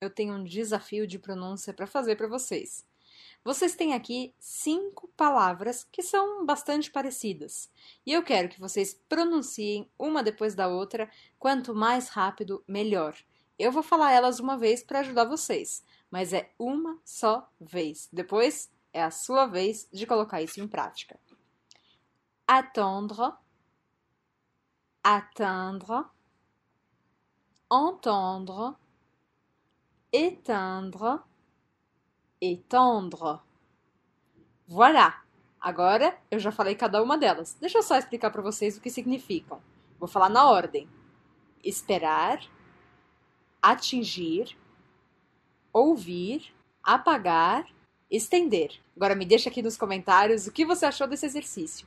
eu tenho um desafio de pronúncia para fazer para vocês. Vocês têm aqui cinco palavras que são bastante parecidas e eu quero que vocês pronunciem uma depois da outra, quanto mais rápido, melhor. Eu vou falar elas uma vez para ajudar vocês, mas é uma só vez. Depois é a sua vez de colocar isso em prática. Attendre, atteindre, entendre, éteindre, étendre. Voilà! Agora eu já falei cada uma delas. Deixa eu só explicar para vocês o que significam. Vou falar na ordem: esperar, atingir, ouvir, apagar, estender. Agora me deixa aqui nos comentários o que você achou desse exercício.